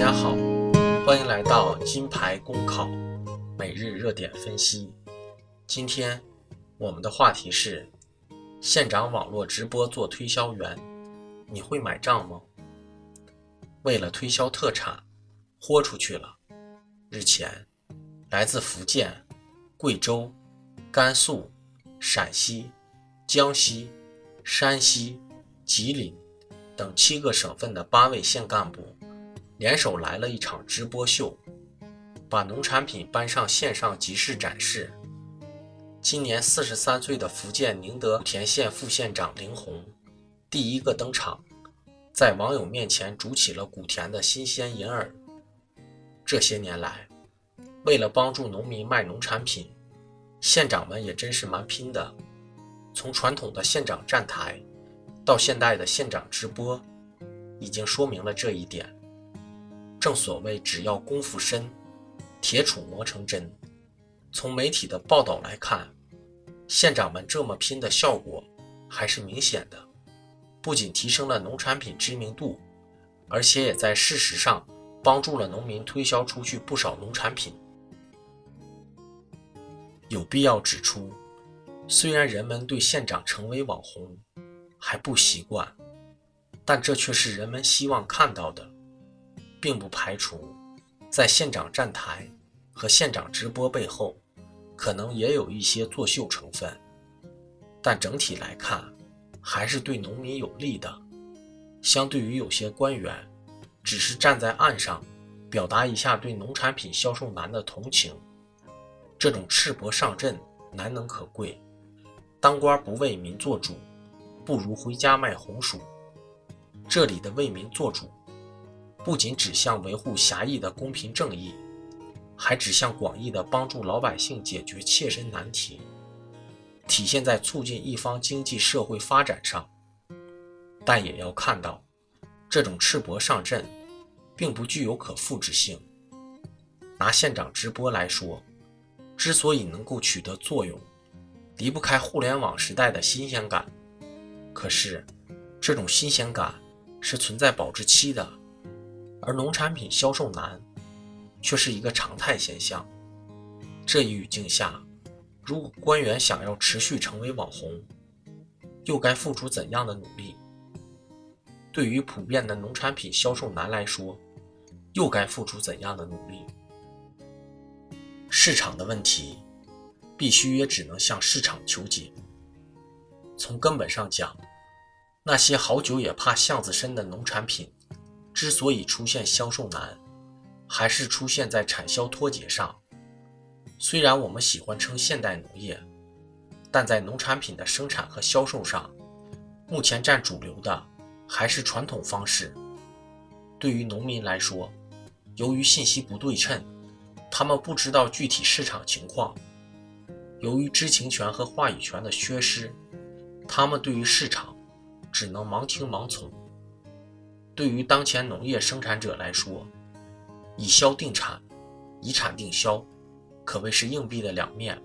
大家好，欢迎来到金牌公考每日热点分析。今天我们的话题是：县长网络直播做推销员，你会买账吗？为了推销特产，豁出去了。日前，来自福建、贵州、甘肃、陕西、江西、山西、吉林等七个省份的八位县干部。联手来了一场直播秀，把农产品搬上线上集市展示。今年四十三岁的福建宁德莆田县副县长林红第一个登场，在网友面前煮起了古田的新鲜银耳。这些年来，为了帮助农民卖农产品，县长们也真是蛮拼的。从传统的县长站台，到现代的县长直播，已经说明了这一点。正所谓，只要功夫深，铁杵磨成针。从媒体的报道来看，县长们这么拼的效果还是明显的，不仅提升了农产品知名度，而且也在事实上帮助了农民推销出去不少农产品。有必要指出，虽然人们对县长成为网红还不习惯，但这却是人们希望看到的。并不排除，在县长站台和县长直播背后，可能也有一些作秀成分，但整体来看，还是对农民有利的。相对于有些官员，只是站在岸上，表达一下对农产品销售难的同情，这种赤膊上阵难能可贵。当官不为民做主，不如回家卖红薯。这里的为民做主。不仅指向维护狭义的公平正义，还指向广义的帮助老百姓解决切身难题，体现在促进一方经济社会发展上。但也要看到，这种赤膊上阵，并不具有可复制性。拿县长直播来说，之所以能够取得作用，离不开互联网时代的新鲜感。可是，这种新鲜感是存在保质期的。而农产品销售难，却是一个常态现象。这一语境下，如果官员想要持续成为网红，又该付出怎样的努力？对于普遍的农产品销售难来说，又该付出怎样的努力？市场的问题，必须也只能向市场求解。从根本上讲，那些好酒也怕巷子深的农产品。之所以出现销售难，还是出现在产销脱节上。虽然我们喜欢称现代农业，但在农产品的生产和销售上，目前占主流的还是传统方式。对于农民来说，由于信息不对称，他们不知道具体市场情况；由于知情权和话语权的缺失，他们对于市场只能盲听盲从。对于当前农业生产者来说，以销定产，以产定销，可谓是硬币的两面，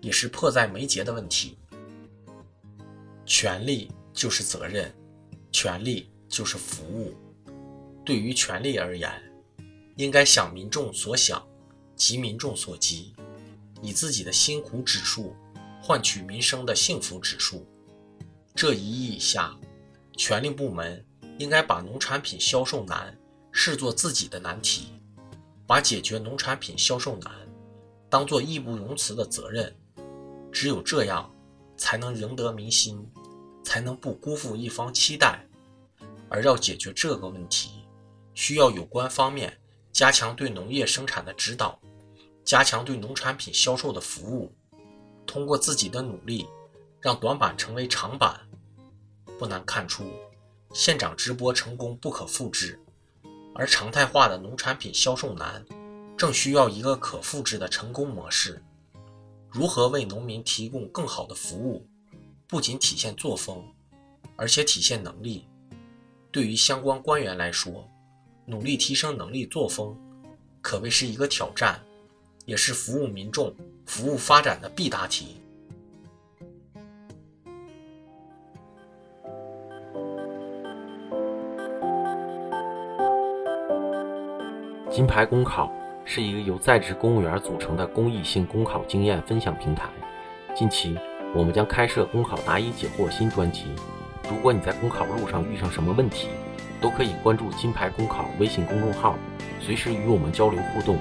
也是迫在眉睫的问题。权力就是责任，权力就是服务。对于权力而言，应该想民众所想，急民众所急，以自己的辛苦指数换取民生的幸福指数。这一意义下，权力部门。应该把农产品销售难视作自己的难题，把解决农产品销售难当做义不容辞的责任。只有这样，才能赢得民心，才能不辜负一方期待。而要解决这个问题，需要有关方面加强对农业生产的指导，加强对农产品销售的服务，通过自己的努力，让短板成为长板。不难看出。现场直播成功不可复制，而常态化的农产品销售难，正需要一个可复制的成功模式。如何为农民提供更好的服务，不仅体现作风，而且体现能力。对于相关官员来说，努力提升能力作风，可谓是一个挑战，也是服务民众、服务发展的必答题。金牌公考是一个由在职公务员组成的公益性公考经验分享平台。近期，我们将开设“公考答疑解惑”新专辑。如果你在公考路上遇上什么问题，都可以关注“金牌公考”微信公众号，随时与我们交流互动。